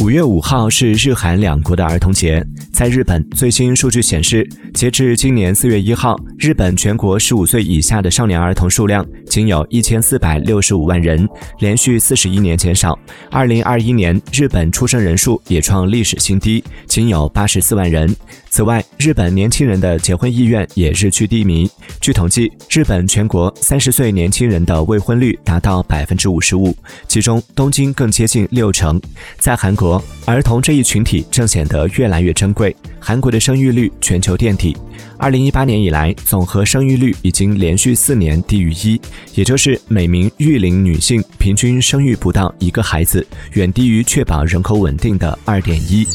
五月五号是日韩两国的儿童节。在日本，最新数据显示，截至今年四月一号，日本全国十五岁以下的少年儿童数量仅有一千四百六十五万人，连续四十一年减少。二零二一年，日本出生人数也创历史新低，仅有八十四万人。此外，日本年轻人的结婚意愿也日趋低迷。据统计，日本全国三十岁年轻人的未婚率达到百分之五十五，其中东京更接近六成。在韩国。儿童这一群体正显得越来越珍贵。韩国的生育率全球垫底，二零一八年以来，总和生育率已经连续四年低于一，也就是每名育龄女性平均生育不到一个孩子，远低于确保人口稳定的二点一。